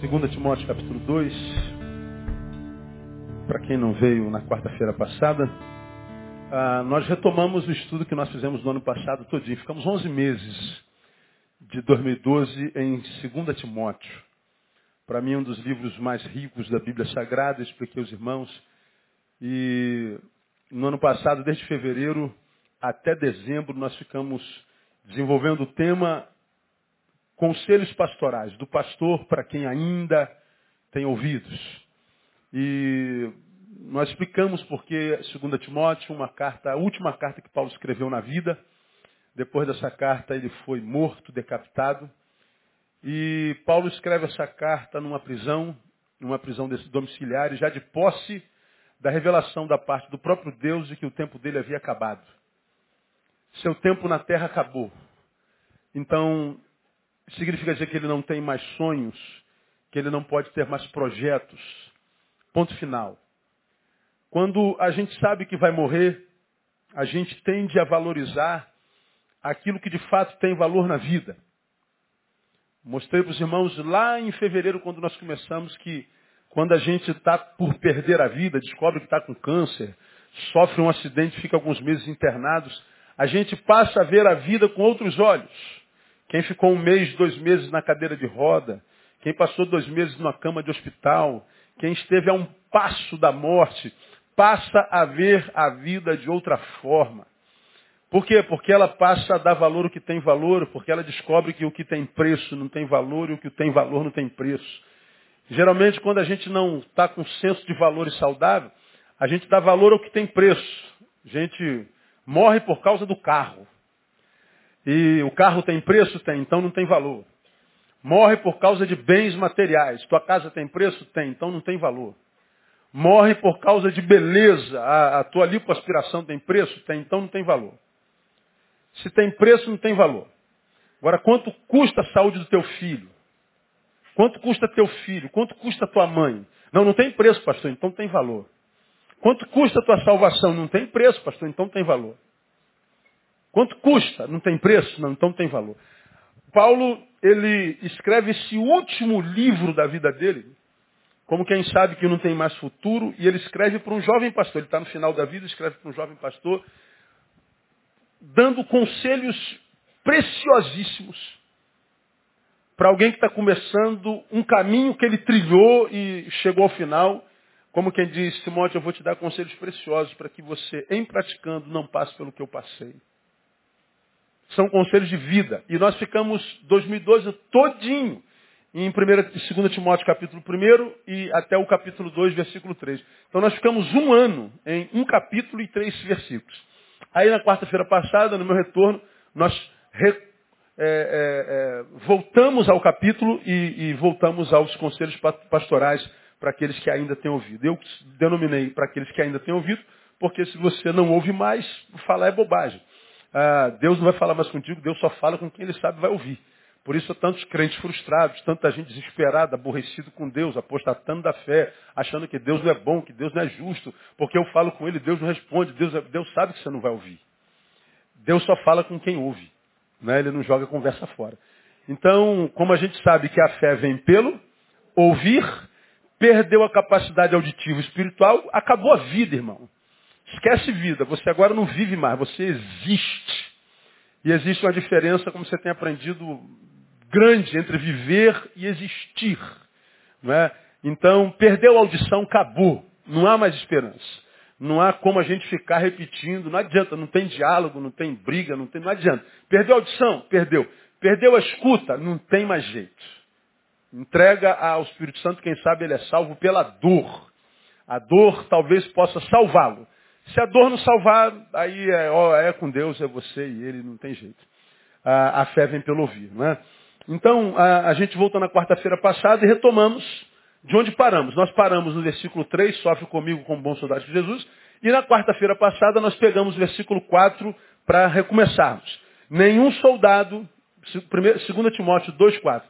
2 Timóteo capítulo 2. Para quem não veio na quarta-feira passada, ah, nós retomamos o estudo que nós fizemos no ano passado todinho. Ficamos 11 meses de 2012 em 2 Timóteo. Para mim, um dos livros mais ricos da Bíblia Sagrada, expliquei aos irmãos. E no ano passado, desde fevereiro até dezembro, nós ficamos desenvolvendo o tema conselhos pastorais, do pastor para quem ainda tem ouvidos. E nós explicamos porque, segundo Timóteo, uma carta, a última carta que Paulo escreveu na vida, depois dessa carta ele foi morto, decapitado. E Paulo escreve essa carta numa prisão, numa prisão domiciliar, já de posse da revelação da parte do próprio Deus de que o tempo dele havia acabado. Seu tempo na terra acabou. Então, significa dizer que ele não tem mais sonhos, que ele não pode ter mais projetos. Ponto final. Quando a gente sabe que vai morrer, a gente tende a valorizar aquilo que de fato tem valor na vida. Mostrei para os irmãos lá em fevereiro, quando nós começamos, que quando a gente está por perder a vida, descobre que está com câncer, sofre um acidente, fica alguns meses internados, a gente passa a ver a vida com outros olhos. Quem ficou um mês, dois meses na cadeira de roda, quem passou dois meses numa cama de hospital, quem esteve a um passo da morte, passa a ver a vida de outra forma. Por quê? Porque ela passa a dar valor ao que tem valor, porque ela descobre que o que tem preço não tem valor e o que tem valor não tem preço. Geralmente, quando a gente não está com senso de valores saudável, a gente dá valor ao que tem preço. A gente morre por causa do carro. E o carro tem preço? Tem, então não tem valor. Morre por causa de bens materiais. Tua casa tem preço? Tem, então não tem valor. Morre por causa de beleza. A, a tua lipoaspiração tem preço? Tem, então não tem valor. Se tem preço, não tem valor. Agora, quanto custa a saúde do teu filho? Quanto custa teu filho? Quanto custa tua mãe? Não, não tem preço, pastor, então tem valor. Quanto custa a tua salvação? Não tem preço, pastor, então tem valor. Quanto custa? Não tem preço? Não, então tem valor. Paulo, ele escreve esse último livro da vida dele, como quem sabe que não tem mais futuro, e ele escreve para um jovem pastor. Ele está no final da vida, escreve para um jovem pastor, dando conselhos preciosíssimos para alguém que está começando um caminho que ele trilhou e chegou ao final. Como quem diz, Timóteo, eu vou te dar conselhos preciosos para que você, em praticando, não passe pelo que eu passei. São conselhos de vida. E nós ficamos 2012 todinho em 1, 2 Timóteo capítulo 1 e até o capítulo 2, versículo 3. Então nós ficamos um ano em um capítulo e três versículos. Aí na quarta-feira passada, no meu retorno, nós re, é, é, é, voltamos ao capítulo e, e voltamos aos conselhos pastorais para aqueles que ainda têm ouvido. Eu denominei para aqueles que ainda têm ouvido, porque se você não ouve mais, falar é bobagem ah, Deus não vai falar mais contigo, Deus só fala com quem ele sabe vai ouvir. Por isso, tantos crentes frustrados, tanta gente desesperada, aborrecido com Deus, apostatando da fé, achando que Deus não é bom, que Deus não é justo, porque eu falo com ele, Deus não responde, Deus, Deus sabe que você não vai ouvir. Deus só fala com quem ouve, né? ele não joga conversa fora. Então, como a gente sabe que a fé vem pelo ouvir, perdeu a capacidade auditiva espiritual, acabou a vida, irmão. Esquece vida, você agora não vive mais, você existe. E existe uma diferença, como você tem aprendido, grande entre viver e existir. Não é? Então, perdeu a audição, acabou. Não há mais esperança. Não há como a gente ficar repetindo, não adianta, não tem diálogo, não tem briga, não tem, não adianta. Perdeu a audição? Perdeu. Perdeu a escuta? Não tem mais jeito. Entrega ao Espírito Santo, quem sabe ele é salvo pela dor. A dor talvez possa salvá-lo. Se a dor não salvar, aí é, ó, é com Deus, é você e ele, não tem jeito. A, a fé vem pelo ouvir, não é? Então, a, a gente voltou na quarta-feira passada e retomamos de onde paramos. Nós paramos no versículo 3, sofre comigo como bom soldado de Jesus, e na quarta-feira passada nós pegamos o versículo 4 para recomeçarmos. Nenhum soldado, 2 Timóteo 2,4,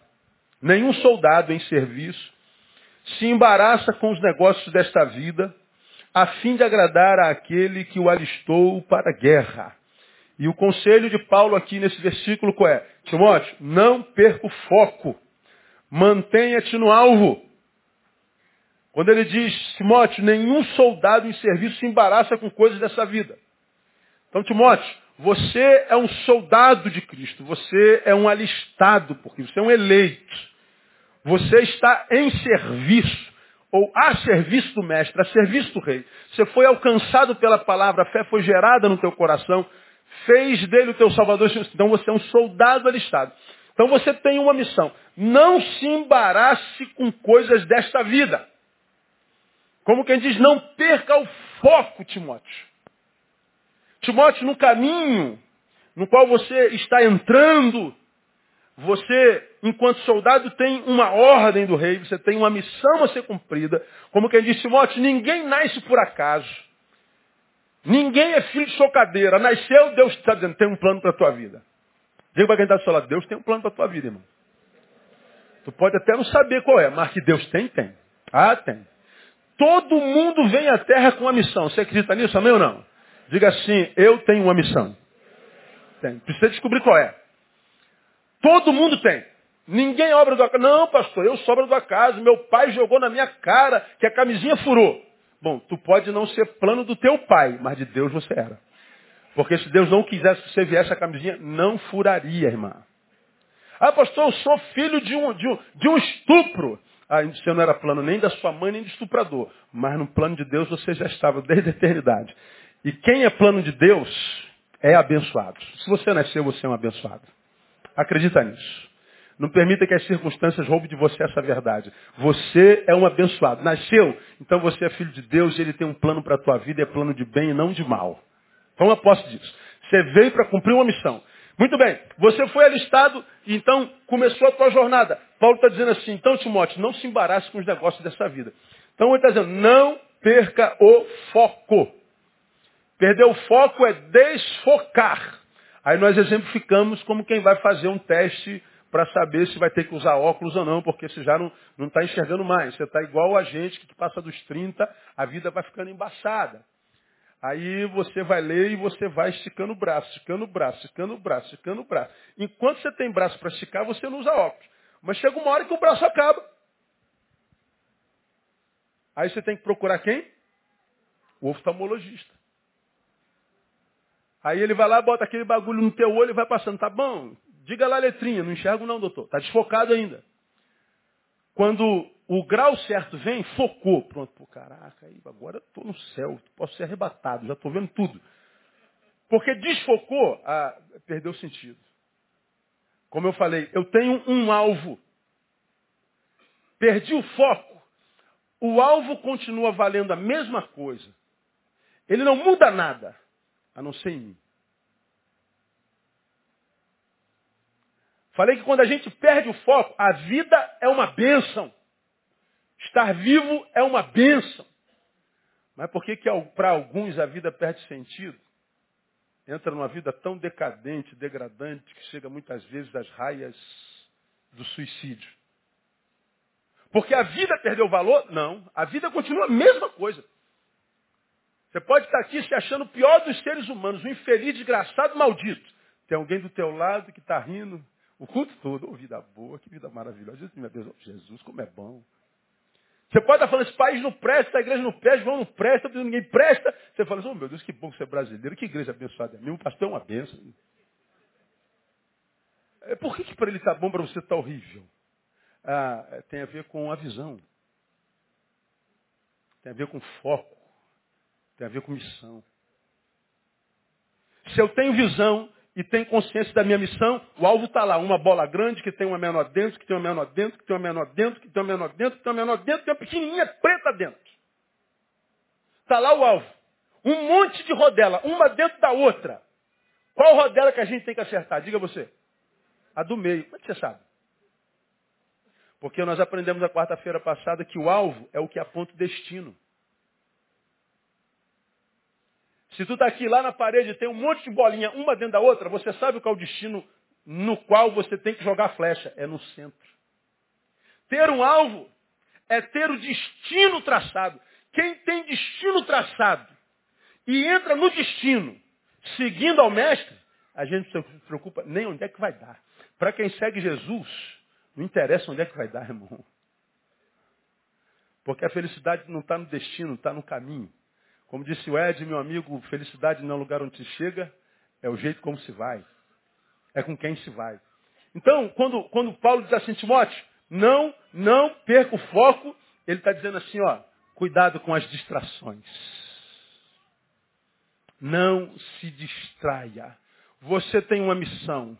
nenhum soldado em serviço se embaraça com os negócios desta vida, a fim de agradar àquele que o alistou para a guerra. E o conselho de Paulo aqui nesse versículo qual é? Timóteo, não perca o foco. Mantenha-te no alvo. Quando ele diz, Timóteo, nenhum soldado em serviço se embaraça com coisas dessa vida. Então, Timóteo, você é um soldado de Cristo, você é um alistado por Cristo, você é um eleito. Você está em serviço, ou a serviço do mestre, a serviço do rei. Você foi alcançado pela palavra, a fé foi gerada no teu coração, fez dele o teu salvador. Então você é um soldado alistado. Então você tem uma missão. Não se embarace com coisas desta vida. Como quem diz, não perca o foco, Timóteo. Timóteo, no caminho no qual você está entrando, você, enquanto soldado, tem uma ordem do rei, você tem uma missão a ser cumprida. Como quem diz, Timóteo, ninguém nasce por acaso. Ninguém é filho de chocadeira. Nasceu, Deus está dizendo, tem um plano para a tua vida. Diga para quem está do seu lado, Deus tem um plano para a tua vida, irmão. Tu pode até não saber qual é, mas que Deus tem, tem. Ah, tem. Todo mundo vem à terra com uma missão. Você acredita nisso, amém ou não? Diga assim, eu tenho uma missão. Tem. Precisa descobrir qual é. Todo mundo tem. Ninguém é obra do acaso. Não, pastor, eu sou obra do acaso. Meu pai jogou na minha cara que a camisinha furou. Bom, tu pode não ser plano do teu pai, mas de Deus você era. Porque se Deus não quisesse que você viesse a camisinha, não furaria, irmã. Ah, pastor, eu sou filho de um, de um, de um estupro. Ah, você não era plano nem da sua mãe, nem de estuprador. Mas no plano de Deus você já estava desde a eternidade. E quem é plano de Deus é abençoado. Se você nasceu, você é um abençoado. Acredita nisso. Não permita que as circunstâncias roubem de você essa verdade. Você é um abençoado. Nasceu, então você é filho de Deus e ele tem um plano para a tua vida, é plano de bem e não de mal. Então aposto disso. Você veio para cumprir uma missão. Muito bem, você foi alistado e então começou a tua jornada. Paulo está dizendo assim, então Timóteo, não se embarace com os negócios dessa vida. Então ele está dizendo, não perca o foco. Perder o foco é desfocar. Aí nós exemplificamos como quem vai fazer um teste para saber se vai ter que usar óculos ou não, porque você já não está enxergando mais. Você está igual a gente que passa dos 30, a vida vai ficando embaçada. Aí você vai ler e você vai esticando o braço, esticando o braço, esticando o braço, esticando o braço. Enquanto você tem braço para esticar, você não usa óculos. Mas chega uma hora que o braço acaba. Aí você tem que procurar quem? O oftalmologista. Aí ele vai lá, bota aquele bagulho no teu olho e vai passando. Tá bom, diga lá a letrinha. Não enxergo não, doutor. Tá desfocado ainda. Quando o grau certo vem, focou. Pronto, pô, caraca, agora estou no céu, posso ser arrebatado, já estou vendo tudo. Porque desfocou, ah, perdeu o sentido. Como eu falei, eu tenho um alvo. Perdi o foco. O alvo continua valendo a mesma coisa. Ele não muda nada, a não ser em mim. Falei que quando a gente perde o foco, a vida é uma bênção. Estar vivo é uma bênção. Mas por que, que para alguns a vida perde sentido? Entra numa vida tão decadente, degradante, que chega muitas vezes às raias do suicídio. Porque a vida perdeu valor? Não. A vida continua a mesma coisa. Você pode estar aqui se achando o pior dos seres humanos, um infeliz, desgraçado, maldito. Tem alguém do teu lado que está rindo o culto todo. Oh, vida boa, que vida maravilhosa. Meu Deus, Jesus, como é bom. Você pode estar falando, esse país não presta, a igreja não presta, João não presta, ninguém presta. Você fala assim, oh meu Deus, que bom que você é brasileiro, que igreja abençoada é um pastor é uma benção. É, por que, que para ele está bom, para você está horrível? Ah, é, tem a ver com a visão. Tem a ver com foco. Tem a ver com missão. Se eu tenho visão, e tem consciência da minha missão, o alvo está lá, uma bola grande que tem uma menor dentro, que tem uma menor dentro, que tem uma menor dentro, que tem uma menor dentro, que tem uma menor dentro, que tem uma pequenininha preta dentro. Está lá o alvo. Um monte de rodela, uma dentro da outra. Qual rodela que a gente tem que acertar? Diga você. A do meio. Como é que você sabe? Porque nós aprendemos na quarta-feira passada que o alvo é o que aponta o destino. Se tu está aqui lá na parede tem um monte de bolinha, uma dentro da outra, você sabe qual é o destino no qual você tem que jogar flecha? É no centro. Ter um alvo é ter o destino traçado. Quem tem destino traçado e entra no destino, seguindo ao mestre, a gente não se preocupa nem onde é que vai dar. Para quem segue Jesus, Não interessa onde é que vai dar, irmão. Porque a felicidade não está no destino, está no caminho. Como disse o Ed, meu amigo, felicidade não é o lugar onde se chega, é o jeito como se vai. É com quem se vai. Então, quando, quando Paulo diz assim, Timóteo, não, não perca o foco, ele está dizendo assim, ó, cuidado com as distrações. Não se distraia. Você tem uma missão.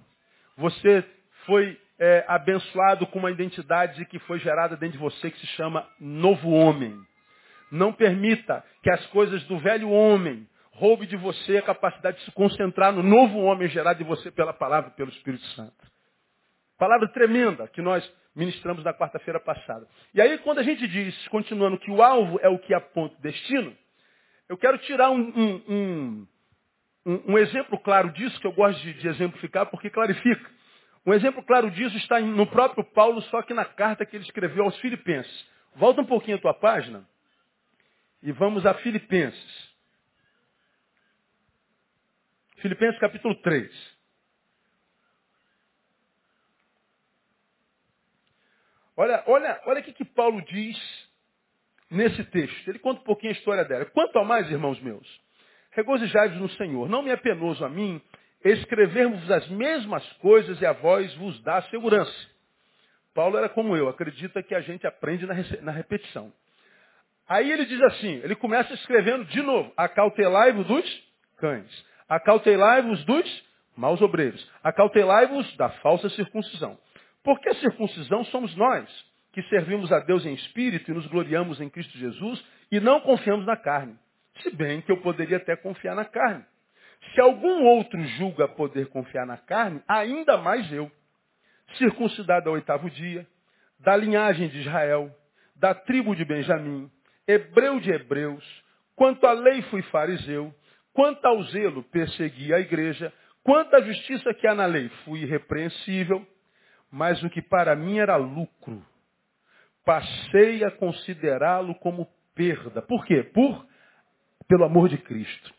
Você foi é, abençoado com uma identidade que foi gerada dentro de você que se chama novo homem. Não permita que as coisas do velho homem roube de você a capacidade de se concentrar no novo homem gerado de você pela palavra e pelo Espírito Santo. Palavra tremenda que nós ministramos na quarta-feira passada. E aí, quando a gente diz, continuando, que o alvo é o que aponta o destino, eu quero tirar um, um, um, um exemplo claro disso, que eu gosto de, de exemplificar, porque clarifica. Um exemplo claro disso está no próprio Paulo, só que na carta que ele escreveu aos Filipenses. Volta um pouquinho a tua página e vamos a Filipenses. Filipenses capítulo 3. Olha, olha, olha o que, que Paulo diz nesse texto. Ele conta um pouquinho a história dela. Quanto a mais, irmãos meus, regozijai-vos no Senhor. Não me é penoso a mim escrevermos as mesmas coisas e a vós vos dá segurança. Paulo era como eu, acredita que a gente aprende na, na repetição. Aí ele diz assim, ele começa escrevendo de novo, acautelai-vos dos cães, acautelai-vos dos maus obreiros, acautelai-vos da falsa circuncisão. Porque a circuncisão somos nós, que servimos a Deus em espírito e nos gloriamos em Cristo Jesus e não confiamos na carne. Se bem que eu poderia até confiar na carne. Se algum outro julga poder confiar na carne, ainda mais eu. Circuncidado ao oitavo dia, da linhagem de Israel, da tribo de Benjamim, hebreu de hebreus, quanto à lei fui fariseu, quanto ao zelo persegui a igreja, quanto à justiça que há na lei fui irrepreensível, mas o que para mim era lucro, passei a considerá-lo como perda. Por quê? Por pelo amor de Cristo.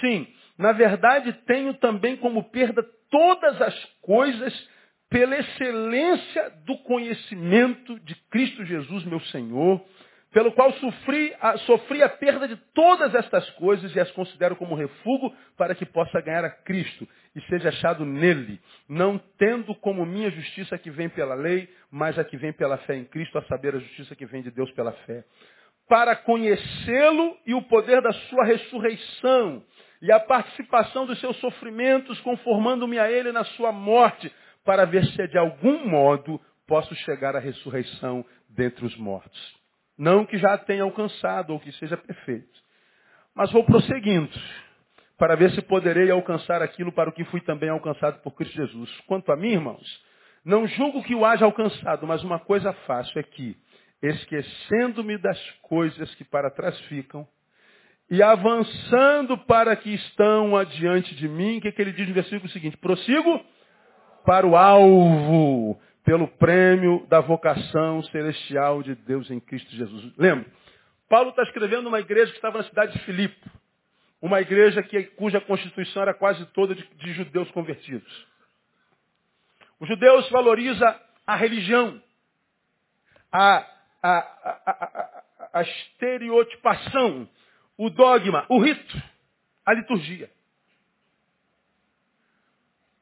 Sim, na verdade tenho também como perda todas as coisas pela excelência do conhecimento de Cristo Jesus, meu Senhor, pelo qual sofri a, sofri a perda de todas estas coisas e as considero como refúgio para que possa ganhar a Cristo e seja achado nele, não tendo como minha justiça que vem pela lei, mas a que vem pela fé em Cristo, a saber a justiça que vem de Deus pela fé. Para conhecê-lo e o poder da sua ressurreição e a participação dos seus sofrimentos, conformando-me a ele na sua morte, para ver se de algum modo posso chegar à ressurreição dentre os mortos. Não que já tenha alcançado ou que seja perfeito. Mas vou prosseguindo para ver se poderei alcançar aquilo para o que fui também alcançado por Cristo Jesus. Quanto a mim, irmãos, não julgo que o haja alcançado, mas uma coisa faço é que, esquecendo-me das coisas que para trás ficam, e avançando para que estão adiante de mim, o que, que ele diz no versículo seguinte? Prossigo para o alvo, pelo prêmio da vocação celestial de Deus em Cristo Jesus. Lembra? Paulo está escrevendo uma igreja que estava na cidade de Filipe. Uma igreja que, cuja constituição era quase toda de, de judeus convertidos. Os judeus valorizam a religião, a, a, a, a, estereotipação, o dogma, o rito, a liturgia.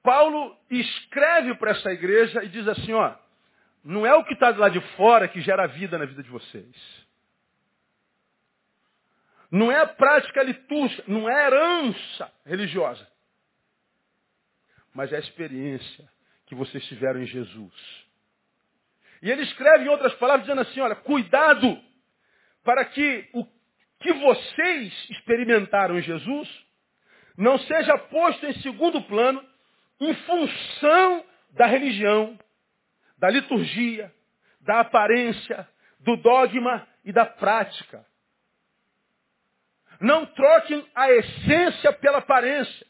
Paulo escreve para essa igreja e diz assim, ó, não é o que está lá de fora que gera vida na vida de vocês. Não é a prática litúrgica, não é a herança religiosa. Mas é a experiência que vocês tiveram em Jesus. E ele escreve em outras palavras dizendo assim, olha, cuidado para que o que vocês experimentaram em Jesus não seja posto em segundo plano em função da religião, da liturgia, da aparência, do dogma e da prática. Não troquem a essência pela aparência.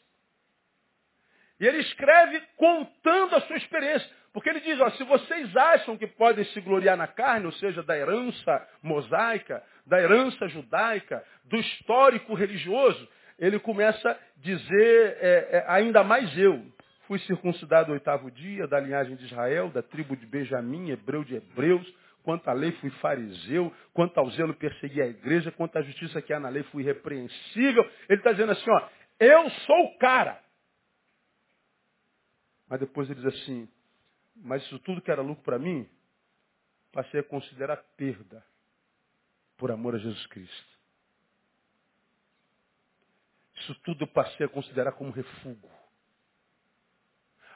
E ele escreve contando a sua experiência. Porque ele diz, ó, se vocês acham que podem se gloriar na carne, ou seja, da herança mosaica, da herança judaica, do histórico religioso, ele começa a dizer, é, é, ainda mais eu, Fui circuncidado o oitavo dia, da linhagem de Israel, da tribo de Benjamim, hebreu de hebreus. Quanto à lei, fui fariseu. Quanto ao zelo, persegui a igreja. Quanto à justiça que há na lei, fui repreensível. Ele está dizendo assim, ó, eu sou o cara. Mas depois ele diz assim, mas isso tudo que era lucro para mim, passei a considerar perda por amor a Jesus Cristo. Isso tudo eu passei a considerar como refúgio.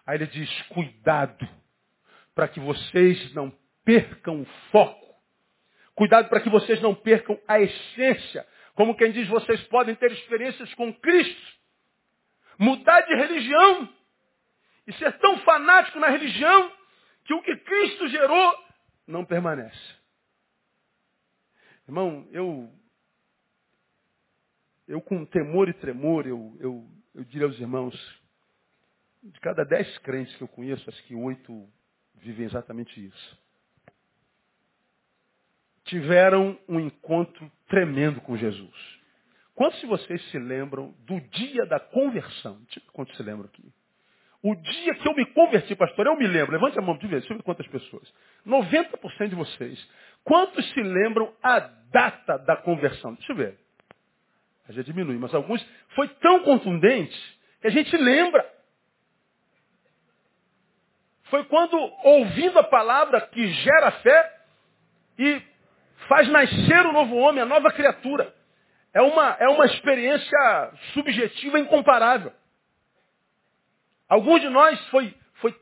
Aí ele diz, cuidado, para que vocês não percam o foco. Cuidado para que vocês não percam a essência. Como quem diz, vocês podem ter experiências com Cristo. Mudar de religião. E ser tão fanático na religião que o que Cristo gerou não permanece. Irmão, eu, eu com temor e tremor, eu, eu, eu diria aos irmãos, de cada dez crentes que eu conheço, acho que oito vivem exatamente isso. Tiveram um encontro tremendo com Jesus. Quantos de vocês se lembram do dia da conversão? Quantos se lembram aqui? O dia que eu me converti, pastor, eu me lembro. Levante a mão de ver, deixa eu ver quantas pessoas. 90% de vocês. Quantos se lembram a data da conversão? Deixa eu ver. Já diminui, mas alguns foi tão contundente que a gente lembra. Foi quando, ouvindo a palavra que gera fé e faz nascer o novo homem, a nova criatura. É uma, é uma experiência subjetiva incomparável. Alguns de nós foi, foi,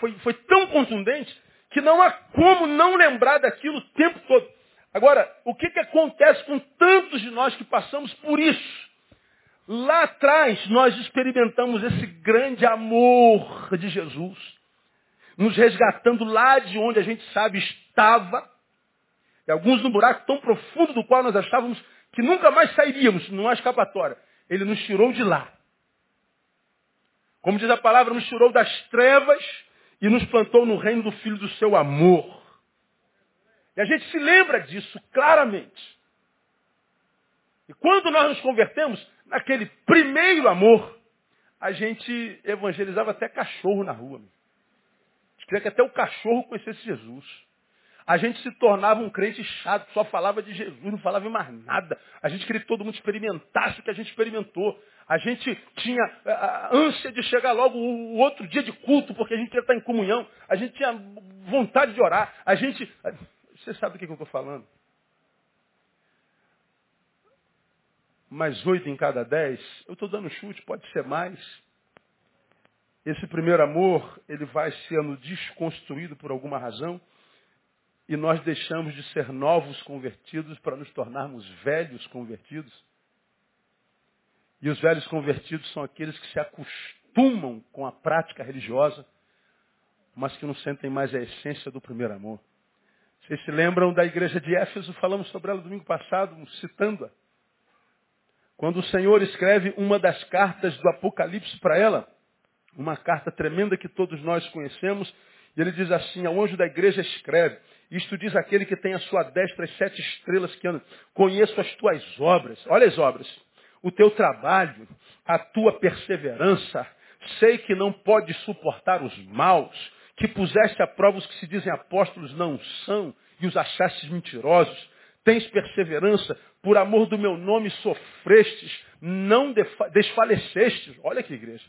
foi, foi tão contundente que não há como não lembrar daquilo o tempo todo. Agora, o que, que acontece com tantos de nós que passamos por isso? Lá atrás nós experimentamos esse grande amor de Jesus, nos resgatando lá de onde a gente sabe estava, e alguns no buraco tão profundo do qual nós achávamos que nunca mais sairíamos, não há escapatória. Ele nos tirou de lá. Como diz a palavra, nos tirou das trevas e nos plantou no reino do Filho do seu amor. E a gente se lembra disso claramente. E quando nós nos convertemos, naquele primeiro amor, a gente evangelizava até cachorro na rua. Queria que até o cachorro conhecesse Jesus a gente se tornava um crente chato, só falava de Jesus, não falava mais nada. A gente queria que todo mundo experimentasse o que a gente experimentou. A gente tinha a ânsia de chegar logo o outro dia de culto, porque a gente ia estar em comunhão. A gente tinha vontade de orar. A gente. Você sabe do que eu estou falando? Mas oito em cada dez, eu estou dando chute, pode ser mais. Esse primeiro amor, ele vai sendo desconstruído por alguma razão e nós deixamos de ser novos convertidos para nos tornarmos velhos convertidos. E os velhos convertidos são aqueles que se acostumam com a prática religiosa, mas que não sentem mais a essência do primeiro amor. Vocês se lembram da igreja de Éfeso? Falamos sobre ela domingo passado, citando-a. Quando o Senhor escreve uma das cartas do Apocalipse para ela, uma carta tremenda que todos nós conhecemos, e ele diz assim, ao anjo da igreja escreve, isto diz aquele que tem a sua destra as sete estrelas que andam. Conheço as tuas obras. Olha as obras. O teu trabalho, a tua perseverança. Sei que não pode suportar os maus. Que puseste a prova os que se dizem apóstolos não são e os achastes mentirosos. Tens perseverança, por amor do meu nome sofrestes, não desfalecestes. Olha que igreja.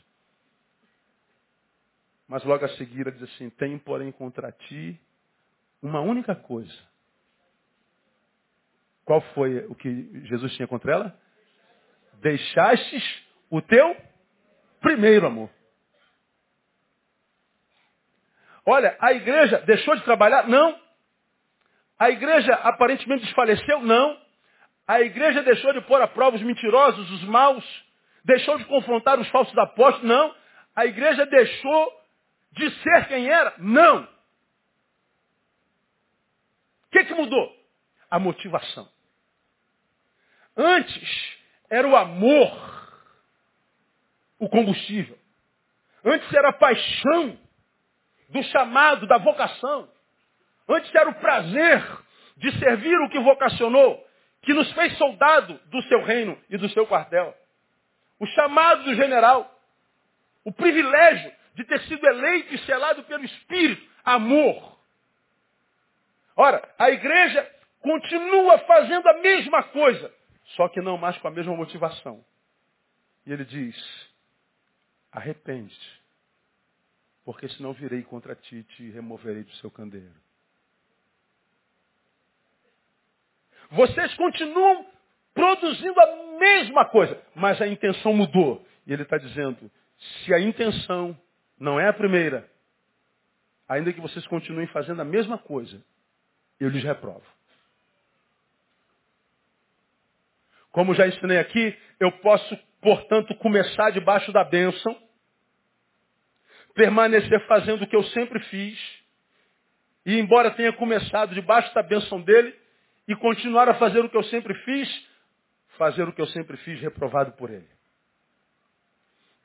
Mas logo a seguir ele diz assim, tenho porém contra ti uma única coisa. Qual foi o que Jesus tinha contra ela? Deixastes o teu primeiro amor. Olha, a igreja deixou de trabalhar? Não. A igreja aparentemente desfaleceu? Não. A igreja deixou de pôr a prova os mentirosos, os maus? Deixou de confrontar os falsos apóstolos? Não. A igreja deixou de ser quem era? Não. O que, que mudou? A motivação. Antes era o amor o combustível. Antes era a paixão do chamado, da vocação. Antes era o prazer de servir o que vocacionou, que nos fez soldado do seu reino e do seu quartel. O chamado do general. O privilégio de ter sido eleito e selado pelo Espírito. Amor. Ora, a igreja continua fazendo a mesma coisa, só que não mais com a mesma motivação. E ele diz, arrepende-te, porque senão virei contra ti e te removerei do seu candeeiro. Vocês continuam produzindo a mesma coisa, mas a intenção mudou. E ele está dizendo, se a intenção não é a primeira, ainda que vocês continuem fazendo a mesma coisa, eu lhes reprovo. Como já ensinei aqui, eu posso, portanto, começar debaixo da bênção, permanecer fazendo o que eu sempre fiz, e embora tenha começado debaixo da bênção dele, e continuar a fazer o que eu sempre fiz, fazer o que eu sempre fiz reprovado por ele.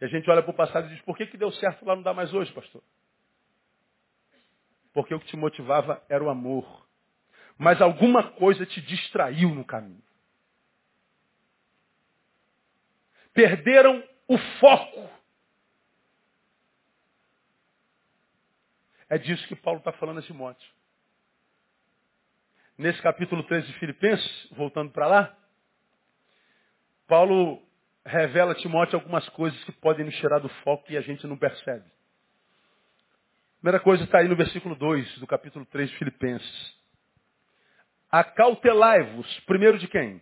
E a gente olha para o passado e diz, por que, que deu certo lá não dá mais hoje, pastor? Porque o que te motivava era o amor. Mas alguma coisa te distraiu no caminho. Perderam o foco. É disso que Paulo está falando a Timóteo. Nesse capítulo 13 de Filipenses, voltando para lá, Paulo revela a Timóteo algumas coisas que podem nos tirar do foco e a gente não percebe. Primeira coisa está aí no versículo 2 do capítulo 3 de Filipenses. Acautelai-vos, primeiro de quem?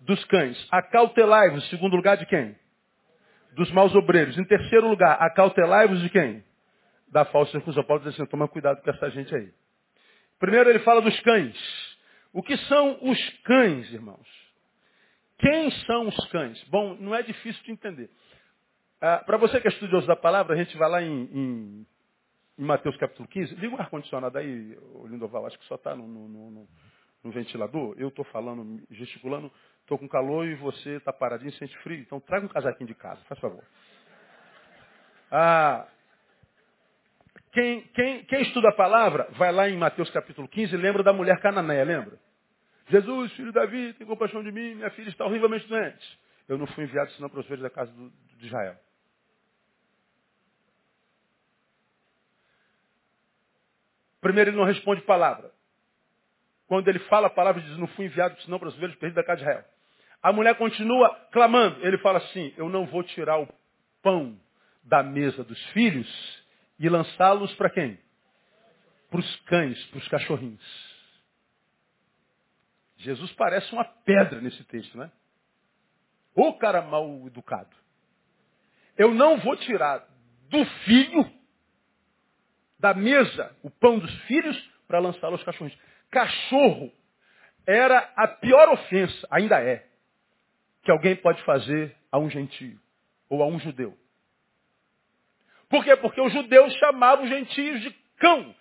Dos cães. Acautelai-vos, segundo lugar de quem? Dos maus obreiros. Em terceiro lugar, acautelai-vos de quem? Da falsa circuncisão. Paulo diz assim, toma cuidado com essa gente aí. Primeiro ele fala dos cães. O que são os cães, irmãos? Quem são os cães? Bom, não é difícil de entender. Ah, Para você que é estudioso da palavra, a gente vai lá em, em, em Mateus capítulo 15. Liga o ar-condicionado aí, Lindoval, acho que só está no, no, no, no, ventilador. Eu estou falando, gesticulando, estou com calor e você está paradinho sente frio. Então traga um casaquinho de casa, faz favor. Ah, quem, quem, quem estuda a palavra, vai lá em Mateus capítulo 15 e lembra da mulher cananeia, lembra? Jesus, filho de Davi, tem compaixão de mim, minha filha está horrivelmente doente. Eu não fui enviado senão para os filhos da casa do, de Israel. Primeiro, ele não responde palavra. Quando ele fala a palavra, ele diz, não fui enviado senão para os ovelhas perdidos da casa de Israel. A mulher continua clamando. Ele fala assim, eu não vou tirar o pão da mesa dos filhos e lançá-los para quem? Para os cães, para os cachorrinhos. Jesus parece uma pedra nesse texto, né? O cara mal educado. Eu não vou tirar do filho, da mesa, o pão dos filhos, para lançá-lo aos cachorros. Cachorro era a pior ofensa, ainda é, que alguém pode fazer a um gentio ou a um judeu. Por quê? Porque os judeus chamavam os gentios de cão.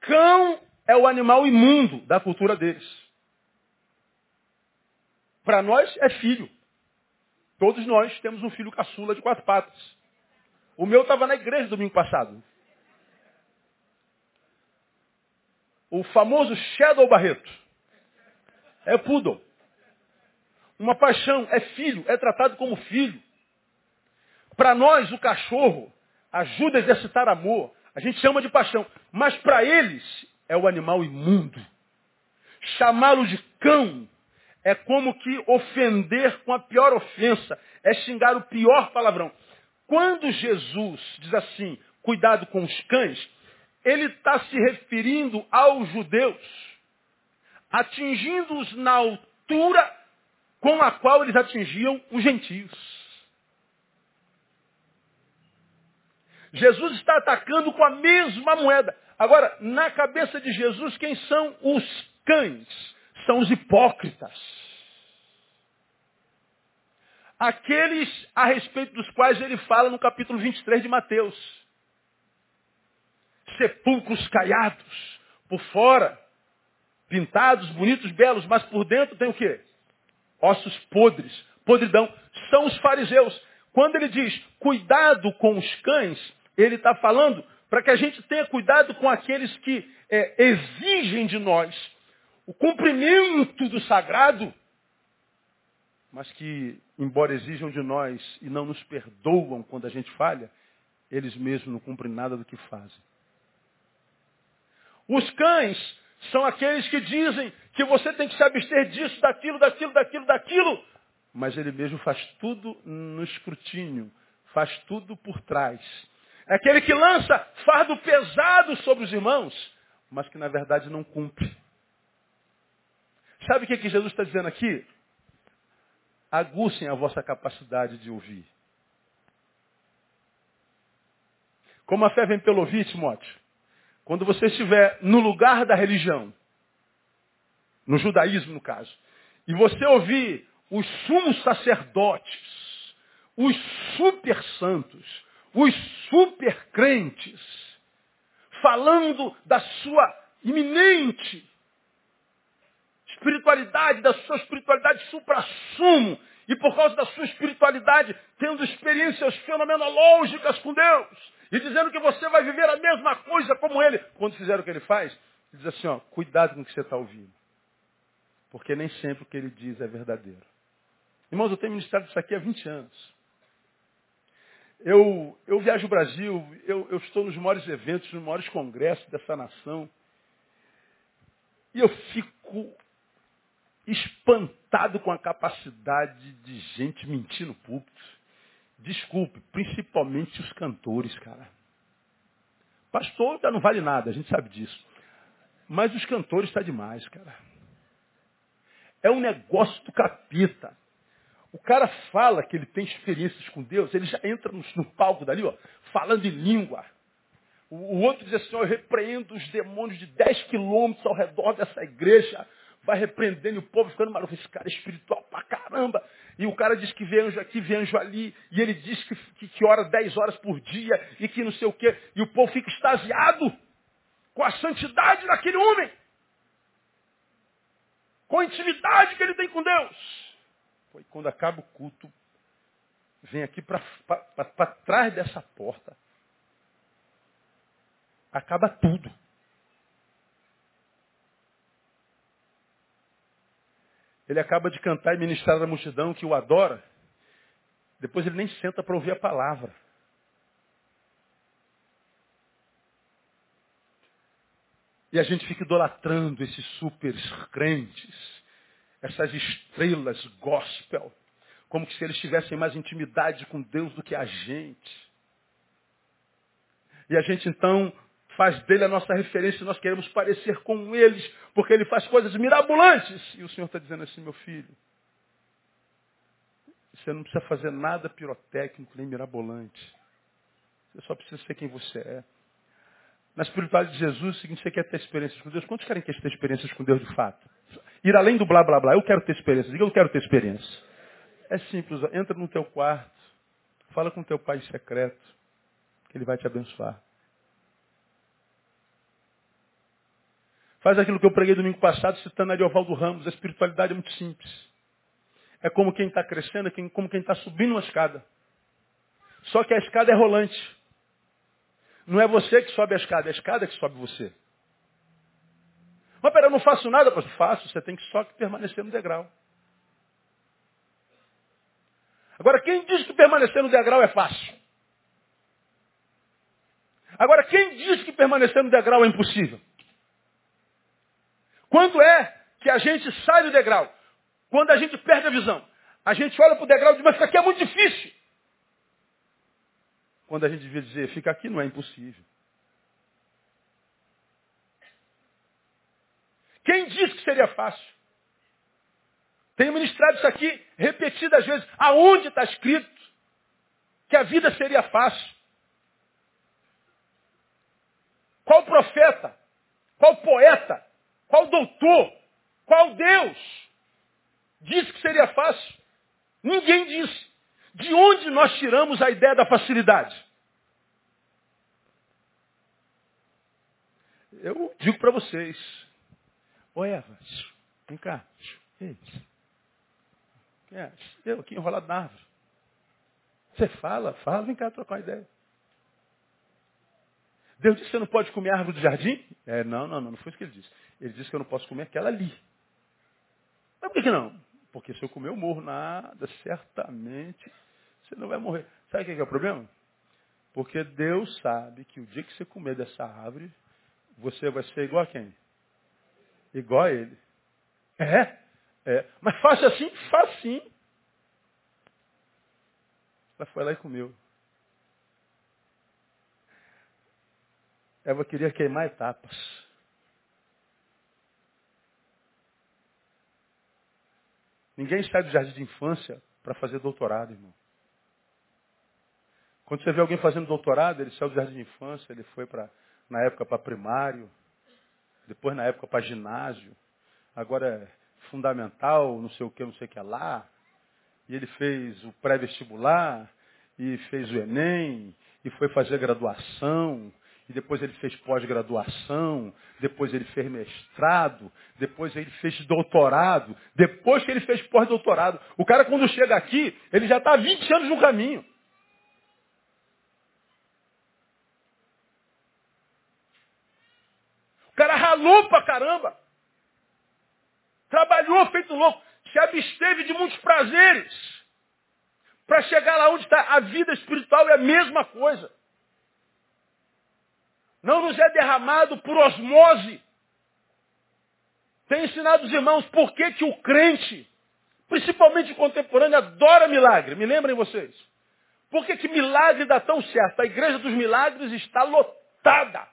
Cão é o animal imundo da cultura deles. Para nós é filho. Todos nós temos um filho caçula de quatro patas. O meu estava na igreja domingo passado. O famoso Shadow Barreto. É poodle. Uma paixão, é filho, é tratado como filho. Para nós, o cachorro ajuda a exercitar amor. A gente chama de paixão. Mas para eles, é o animal imundo. Chamá-lo de cão é como que ofender com a pior ofensa, é xingar o pior palavrão. Quando Jesus diz assim, cuidado com os cães, ele está se referindo aos judeus, atingindo-os na altura com a qual eles atingiam os gentios. Jesus está atacando com a mesma moeda. Agora, na cabeça de Jesus, quem são os cães? São os hipócritas. Aqueles a respeito dos quais ele fala no capítulo 23 de Mateus. Sepulcros caiados, por fora, pintados, bonitos, belos, mas por dentro tem o quê? Ossos podres, podridão. São os fariseus. Quando ele diz cuidado com os cães, ele está falando para que a gente tenha cuidado com aqueles que é, exigem de nós o cumprimento do sagrado, mas que, embora exijam de nós e não nos perdoam quando a gente falha, eles mesmos não cumprem nada do que fazem. Os cães são aqueles que dizem que você tem que se abster disso, daquilo, daquilo, daquilo, daquilo. Mas ele mesmo faz tudo no escrutínio, faz tudo por trás. É aquele que lança fardo pesado sobre os irmãos, mas que na verdade não cumpre. Sabe o que, que Jesus está dizendo aqui? Aguçem a vossa capacidade de ouvir. Como a fé vem pelo ouvir, Timóteo, quando você estiver no lugar da religião, no judaísmo no caso, e você ouvir os sumos sacerdotes, os super santos, os super crentes, falando da sua iminente espiritualidade, da sua espiritualidade supra-sumo, e por causa da sua espiritualidade, tendo experiências fenomenológicas com Deus, e dizendo que você vai viver a mesma coisa como ele, quando fizer o que ele faz, ele diz assim, ó, cuidado com o que você está ouvindo. Porque nem sempre o que ele diz é verdadeiro. Irmãos, eu tenho ministrado isso aqui há 20 anos. Eu, eu viajo o Brasil, eu, eu estou nos maiores eventos, nos maiores congressos dessa nação. E eu fico espantado com a capacidade de gente mentir no púlpito. Desculpe, principalmente os cantores, cara. Pastor já não vale nada, a gente sabe disso. Mas os cantores está demais, cara. É um negócio do capita. O cara fala que ele tem experiências com Deus, ele já entra no, no palco dali, ó, falando em língua. O, o outro diz assim, ó, eu repreendo os demônios de 10 quilômetros ao redor dessa igreja vai repreendendo o povo ficando maluco. Esse cara é espiritual pra caramba. E o cara diz que vê anjo aqui, vê anjo ali. E ele diz que, que, que ora 10 horas por dia e que não sei o quê. E o povo fica extasiado com a santidade daquele homem. Com a intimidade que ele tem com Deus. Foi quando acaba o culto, vem aqui para trás dessa porta. Acaba tudo. Ele acaba de cantar e ministrar a multidão que o adora. Depois ele nem senta para ouvir a palavra. E a gente fica idolatrando esses super crentes, essas estrelas gospel, como se eles tivessem mais intimidade com Deus do que a gente. E a gente então faz dele a nossa referência, nós queremos parecer com eles, porque ele faz coisas mirabolantes. E o Senhor está dizendo assim, meu filho, você não precisa fazer nada pirotécnico nem mirabolante. Você só precisa ser quem você é. Na espiritualidade de Jesus, o seguinte, você quer ter experiências com Deus. Quantos querem ter experiências com Deus de fato? Ir além do blá blá blá. Eu quero ter experiência. Diga, eu quero ter experiência. É simples. Entra no teu quarto. Fala com teu pai secreto. Que ele vai te abençoar. Faz aquilo que eu preguei domingo passado, citando Ariovaldo Ramos. A espiritualidade é muito simples. É como quem está crescendo, é como quem está subindo uma escada. Só que a escada é rolante. Não é você que sobe a escada, é a escada que sobe você. Mas pera, eu não faço nada, pastor. Faço, você tem que só permanecer no degrau. Agora, quem diz que permanecer no degrau é fácil? Agora, quem diz que permanecer no degrau é impossível? Quando é que a gente sai do degrau? Quando a gente perde a visão. A gente olha para o degrau e diz, mas isso aqui é muito difícil. Quando a gente devia dizer, fica aqui não é impossível. Quem disse que seria fácil? Tenho ministrado isso aqui repetidas vezes. Aonde está escrito que a vida seria fácil? Qual profeta? Qual poeta? Qual doutor? Qual Deus? Disse que seria fácil. Ninguém disse. De onde nós tiramos a ideia da facilidade? Eu digo para vocês. Ô Eva, vem cá. É, eu aqui enrolado na árvore. Você fala, fala, vem cá trocar uma ideia. Deus disse que você não pode comer a árvore do jardim? É, não, não, não, não foi isso que ele disse. Ele disse que eu não posso comer aquela ali. Mas por que, que não? Porque se eu comer, eu morro. Nada, certamente você não vai morrer. Sabe o que é, o problema? Porque Deus sabe que o dia que você comer dessa árvore, você vai ser igual a quem? Igual a ele. É? É. Mas faça assim? Faça sim. Ela foi lá e comeu. Eva queria queimar etapas. Ninguém sai do jardim de infância para fazer doutorado, irmão. Quando você vê alguém fazendo doutorado, ele saiu do jardim de infância, ele foi para, na época, para primário, depois na época para ginásio, agora é fundamental, não sei o que, não sei o que lá. E ele fez o pré-vestibular, e fez o Enem, e foi fazer graduação, e depois ele fez pós-graduação, depois ele fez mestrado, depois ele fez doutorado, depois que ele fez pós-doutorado. O cara quando chega aqui, ele já está 20 anos no caminho. cara ralou pra caramba. Trabalhou feito louco. Se absteve de muitos prazeres. Para chegar lá onde está a vida espiritual é a mesma coisa. Não nos é derramado por osmose. Tem ensinado os irmãos por que, que o crente, principalmente contemporâneo, adora milagre. Me lembrem vocês. Por que, que milagre dá tão certo? A igreja dos milagres está lotada.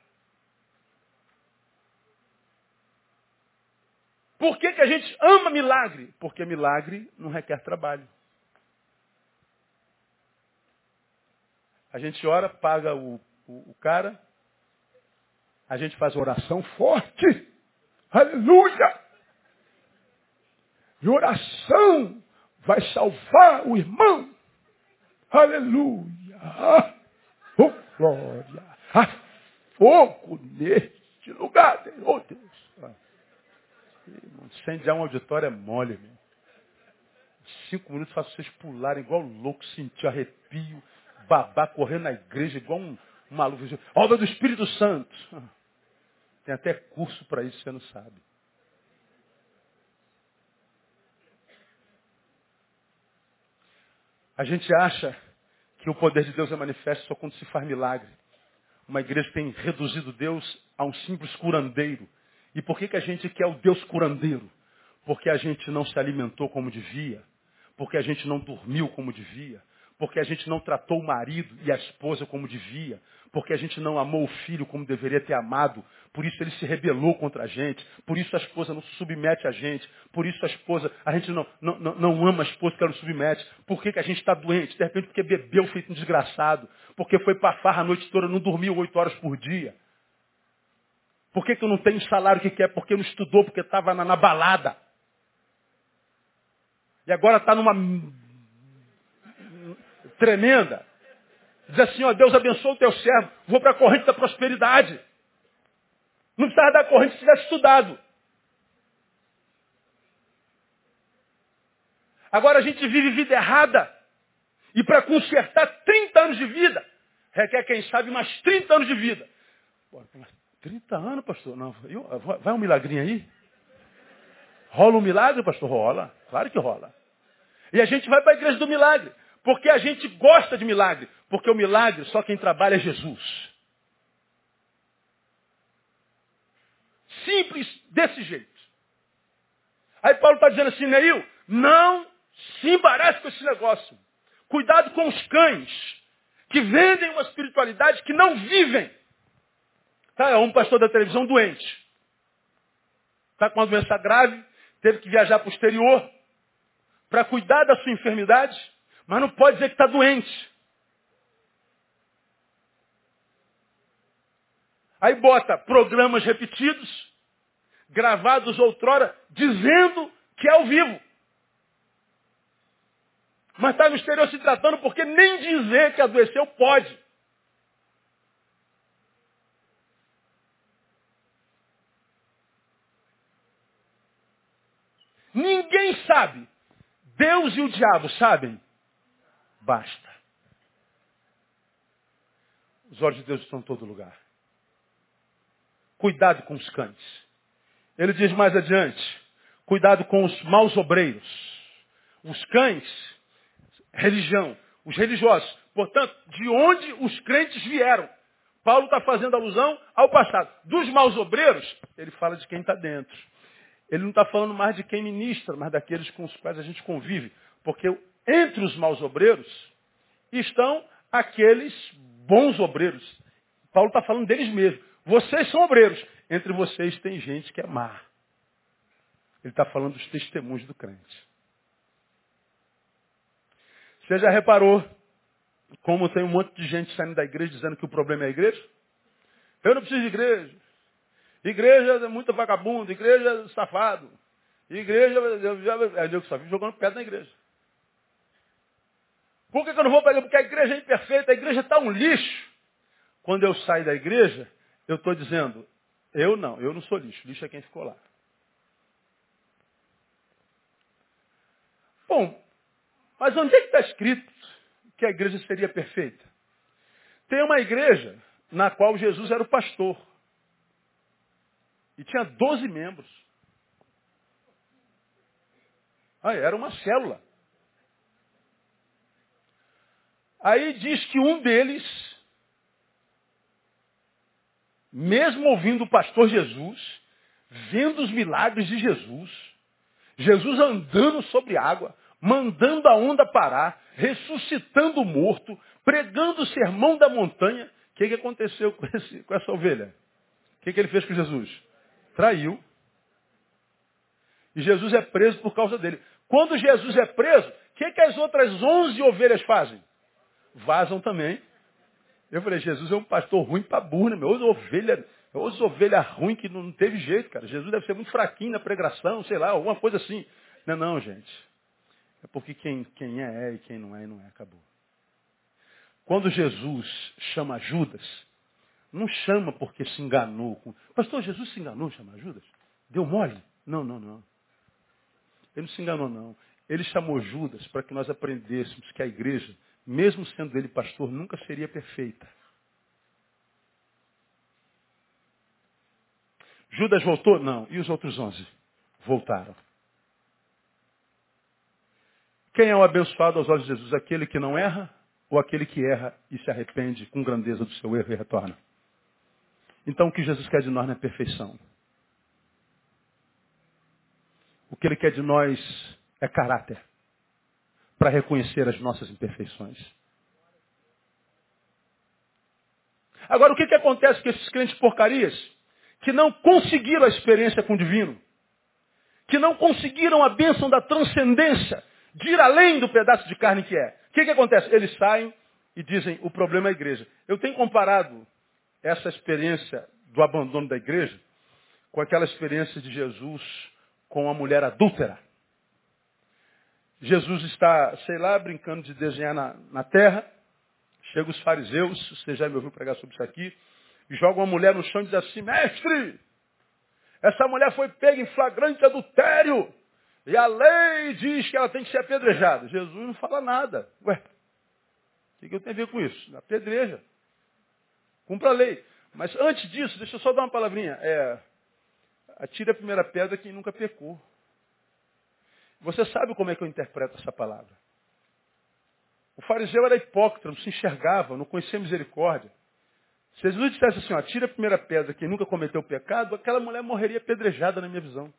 Por que, que a gente ama milagre? Porque milagre não requer trabalho. A gente ora, paga o, o, o cara, a gente faz oração forte. Aleluia! E oração vai salvar o irmão. Aleluia! Oh, glória! Há fogo neste lugar. Oh, Deus! Incendiar um auditório é mole, meu. Cinco minutos faz vocês pularem igual louco, sentir arrepio, babar, correr na igreja igual um maluco. Obra do Espírito Santo. Tem até curso para isso, você não sabe. A gente acha que o poder de Deus é manifesto só quando se faz milagre. Uma igreja tem reduzido Deus a um simples curandeiro. E por que, que a gente quer o Deus curandeiro? Porque a gente não se alimentou como devia, porque a gente não dormiu como devia, porque a gente não tratou o marido e a esposa como devia, porque a gente não amou o filho como deveria ter amado, por isso ele se rebelou contra a gente, por isso a esposa não se submete a gente, por isso a esposa, a gente não, não, não, ama a esposa que ela não submete, por que, que a gente está doente? De repente porque bebeu feito um desgraçado, porque foi para farra a noite toda, não dormiu oito horas por dia. Por que, que eu não tenho o salário que quer? Porque não estudou, porque estava na, na, balada. E agora está numa tremenda. Diz assim, ó, Deus abençoe o teu servo, vou para a corrente da prosperidade. Não precisava da corrente se tivesse estudado. Agora a gente vive vida errada. E para consertar 30 anos de vida, requer, quem sabe, mais 30 anos de vida. Pô, 30 anos, pastor? Não, vai um milagrinho aí? Rola um milagre, pastor? Rola. Claro que rola. E a gente vai para a igreja do milagre. Porque a gente gosta de milagre. Porque o milagre, só quem trabalha é Jesus. Simples desse jeito. Aí Paulo está dizendo assim, Neil, não se embarace com esse negócio. Cuidado com os cães que vendem uma espiritualidade que não vivem. Tá, é um pastor da televisão doente. Está com uma doença grave, teve que viajar para o exterior para cuidar da sua enfermidade, mas não pode dizer que está doente. Aí bota programas repetidos, gravados outrora, dizendo que é ao vivo. Mas está no exterior se tratando porque nem dizer que adoeceu pode. Ninguém sabe. Deus e o diabo sabem? Basta. Os olhos de Deus estão em todo lugar. Cuidado com os cães. Ele diz mais adiante: cuidado com os maus obreiros. Os cães, religião, os religiosos, Portanto, de onde os crentes vieram. Paulo está fazendo alusão ao passado. Dos maus obreiros, ele fala de quem está dentro. Ele não está falando mais de quem ministra, mas daqueles com os quais a gente convive. Porque entre os maus obreiros estão aqueles bons obreiros. Paulo está falando deles mesmos. Vocês são obreiros. Entre vocês tem gente que é má. Ele está falando dos testemunhos do crente. Você já reparou como tem um monte de gente saindo da igreja dizendo que o problema é a igreja? Eu não preciso de igreja. Igreja é muito vagabundo, igreja é safado. Igreja, eu já, eu só vivo jogando pedra na igreja. Por que, eu não vou para a igreja? Porque a igreja é imperfeita, a igreja está um lixo. Quando eu saio da igreja, eu estou dizendo, eu não, eu não sou lixo, lixo é quem ficou lá. Bom, mas onde é que está escrito que a igreja seria perfeita? Tem uma igreja na qual Jesus era o pastor. E tinha 12 membros. Ah, era uma célula. Aí diz que um deles, mesmo ouvindo o pastor Jesus, vendo os milagres de Jesus, Jesus andando sobre água, mandando a onda parar, ressuscitando o morto, pregando o sermão da montanha. O que, que aconteceu com, esse, com essa ovelha? O que, que ele fez com Jesus? Traiu. E Jesus é preso por causa dele. Quando Jesus é preso, o que, que as outras onze ovelhas fazem? Vazam também. Eu falei, Jesus é um pastor ruim para burro, né? Meu? Ou ovelha, ou ovelha ruim que não teve jeito, cara. Jesus deve ser muito fraquinho na pregação, sei lá, alguma coisa assim. Não, não, gente. É porque quem, quem é, é e quem não é, não é. Acabou. Quando Jesus chama Judas, não chama porque se enganou. Pastor, Jesus se enganou chama Judas? Deu mole? Não, não, não. Ele não se enganou, não. Ele chamou Judas para que nós aprendêssemos que a igreja, mesmo sendo ele pastor, nunca seria perfeita. Judas voltou? Não. E os outros onze? Voltaram. Quem é o abençoado aos olhos de Jesus? Aquele que não erra ou aquele que erra e se arrepende com grandeza do seu erro e retorna? Então o que Jesus quer de nós não é perfeição. O que ele quer de nós é caráter para reconhecer as nossas imperfeições. Agora, o que, que acontece com esses crentes porcarias? Que não conseguiram a experiência com o divino. Que não conseguiram a bênção da transcendência de ir além do pedaço de carne que é. O que, que acontece? Eles saem e dizem, o problema é a igreja. Eu tenho comparado essa experiência do abandono da igreja com aquela experiência de Jesus com a mulher adúltera. Jesus está, sei lá, brincando de desenhar na, na terra. Chega os fariseus, você já me ouviu pregar sobre isso aqui, e joga uma mulher no chão e diz assim, mestre, essa mulher foi pega em flagrante adultério. E a lei diz que ela tem que ser apedrejada. Jesus não fala nada. Ué, o que, que eu tenho a ver com isso? Apedreja. Cumpra a lei. Mas antes disso, deixa eu só dar uma palavrinha. É, atire a primeira pedra quem nunca pecou. Você sabe como é que eu interpreto essa palavra. O fariseu era hipócrita, não se enxergava, não conhecia misericórdia. Se Jesus dissesse assim, ó, atire a primeira pedra quem nunca cometeu pecado, aquela mulher morreria apedrejada na minha visão.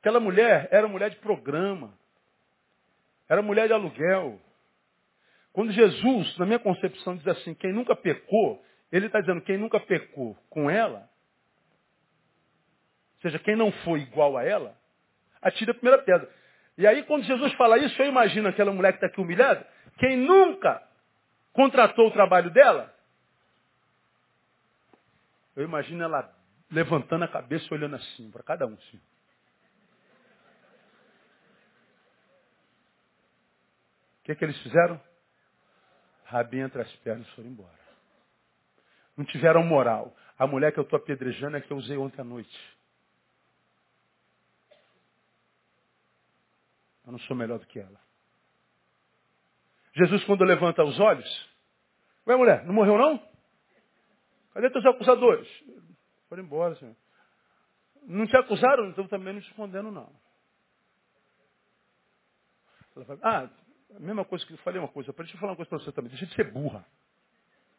Aquela mulher era mulher de programa. Era mulher de aluguel. Quando Jesus, na minha concepção, diz assim, quem nunca pecou, ele está dizendo quem nunca pecou com ela, ou seja, quem não foi igual a ela, atira a primeira pedra. E aí, quando Jesus fala isso, eu imagino aquela mulher que está aqui humilhada, quem nunca contratou o trabalho dela, eu imagino ela levantando a cabeça olhando assim, para cada um. Assim. que, que eles fizeram? Rabinho entre as pernas e foram embora. Não tiveram moral. A mulher que eu estou apedrejando é que eu usei ontem à noite. Eu não sou melhor do que ela. Jesus, quando levanta os olhos, ué mulher, não morreu não? Cadê teus acusadores? Foram embora, senhor. Não te acusaram? Então também não te condeno, não. Fala, ah, A mesma coisa que eu falei uma coisa, deixa eu falar uma coisa para você também. Deixa de ser burra.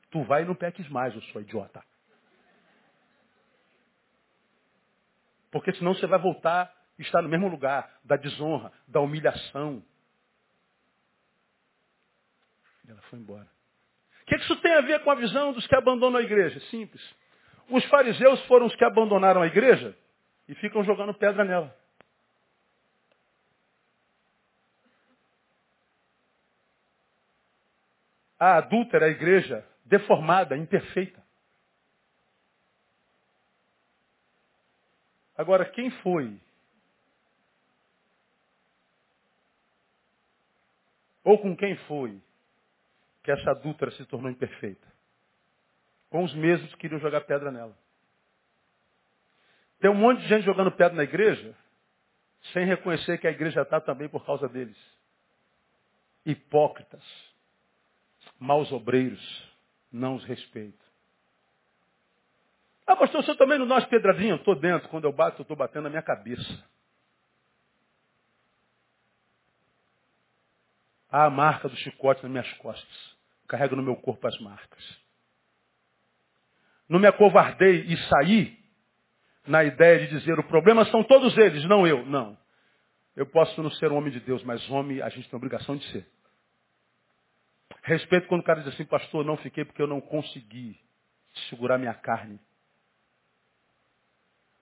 Tu vai e não peques mais, eu sou idiota. Porque senão você vai voltar a estar no mesmo lugar da desonra, da humilhação. Ela foi embora. O que isso tem a ver com a visão dos que abandonam a igreja? Simples. Os fariseus foram os que abandonaram a igreja e ficam jogando pedra nela. A adúltera, a igreja, deformada, imperfeita. Agora, quem foi? Ou com quem foi que essa adúltera se tornou imperfeita? Com os mesmos que queriam jogar pedra nela. Tem um monte de gente jogando pedra na igreja, sem reconhecer que a igreja está também por causa deles. Hipócritas, maus obreiros, não os respeito. Ah, pastor, o senhor também não dá umas pedradinhas? Eu estou dentro. Quando eu bato, eu estou batendo na minha cabeça. Há a marca do chicote nas minhas costas. Carrego no meu corpo as marcas. Não me acovardei e saí na ideia de dizer o problema são todos eles, não eu. Não. Eu posso não ser um homem de Deus, mas homem a gente tem a obrigação de ser. Respeito quando o cara diz assim, pastor, não fiquei porque eu não consegui segurar minha carne.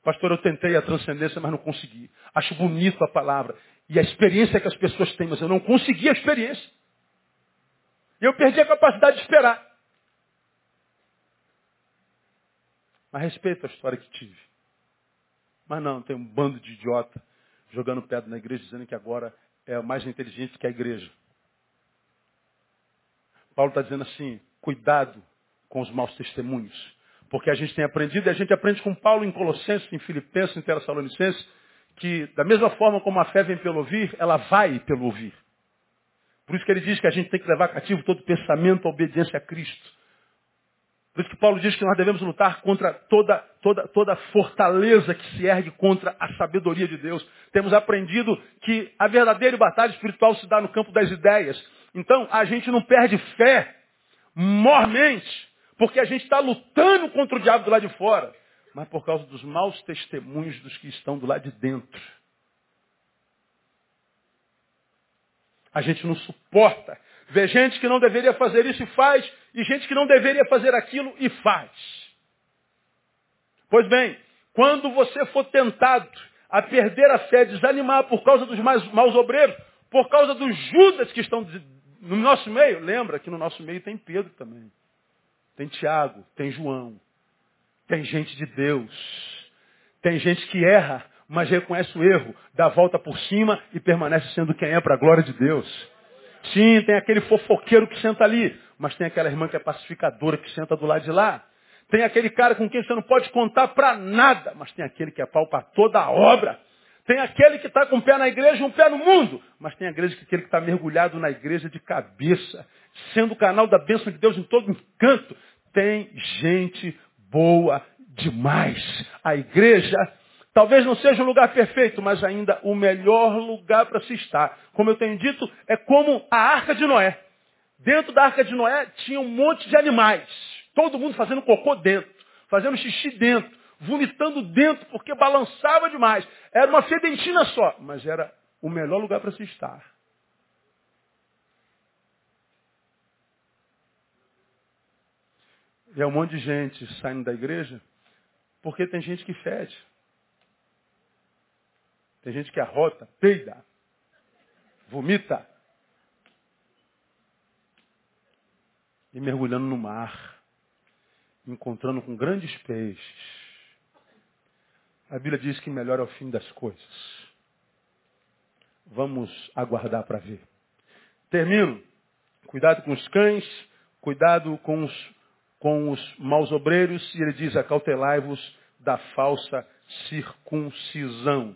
Pastor, eu tentei a transcendência, mas não consegui. Acho bonito a palavra. E a experiência que as pessoas têm, mas eu não consegui a experiência. Eu perdi a capacidade de esperar. Mas respeito a história que tive. Mas não, tem um bando de idiota jogando pedra na igreja, dizendo que agora é mais inteligente que a igreja. Paulo está dizendo assim, cuidado com os maus testemunhos. Porque a gente tem aprendido, e a gente aprende com Paulo em Colossenses, em Filipenses, em Tessalonicenses, que da mesma forma como a fé vem pelo ouvir, ela vai pelo ouvir. Por isso que ele diz que a gente tem que levar cativo todo pensamento à obediência a Cristo. Por isso que Paulo diz que nós devemos lutar contra toda, toda, toda fortaleza que se ergue contra a sabedoria de Deus. Temos aprendido que a verdadeira batalha espiritual se dá no campo das ideias. Então, a gente não perde fé mormente porque a gente está lutando contra o diabo do lado de fora, mas por causa dos maus testemunhos dos que estão do lado de dentro. A gente não suporta ver gente que não deveria fazer isso e faz, e gente que não deveria fazer aquilo e faz. Pois bem, quando você for tentado a perder a fé, desanimar por causa dos mais, maus obreiros, por causa dos Judas que estão no nosso meio, lembra que no nosso meio tem Pedro também. Tem Tiago, tem João, tem gente de Deus, tem gente que erra, mas reconhece o erro, dá a volta por cima e permanece sendo quem é para a glória de Deus. Sim, tem aquele fofoqueiro que senta ali, mas tem aquela irmã que é pacificadora que senta do lado de lá. Tem aquele cara com quem você não pode contar para nada, mas tem aquele que é pau para toda a obra. Tem aquele que está com um pé na igreja e um pé no mundo. Mas tem aquele que está mergulhado na igreja de cabeça, sendo o canal da bênção de Deus em todo encanto. Tem gente boa demais. A igreja talvez não seja o lugar perfeito, mas ainda o melhor lugar para se estar. Como eu tenho dito, é como a arca de Noé. Dentro da arca de Noé tinha um monte de animais. Todo mundo fazendo cocô dentro, fazendo xixi dentro vomitando dentro, porque balançava demais. Era uma fedentina só, mas era o melhor lugar para se estar. E é um monte de gente saindo da igreja, porque tem gente que fede. Tem gente que arrota, peida, vomita. E mergulhando no mar, encontrando com grandes peixes. A Bíblia diz que melhor é o fim das coisas. Vamos aguardar para ver. Termino. Cuidado com os cães, cuidado com os, com os maus obreiros, e ele diz, acautelai-vos da falsa circuncisão.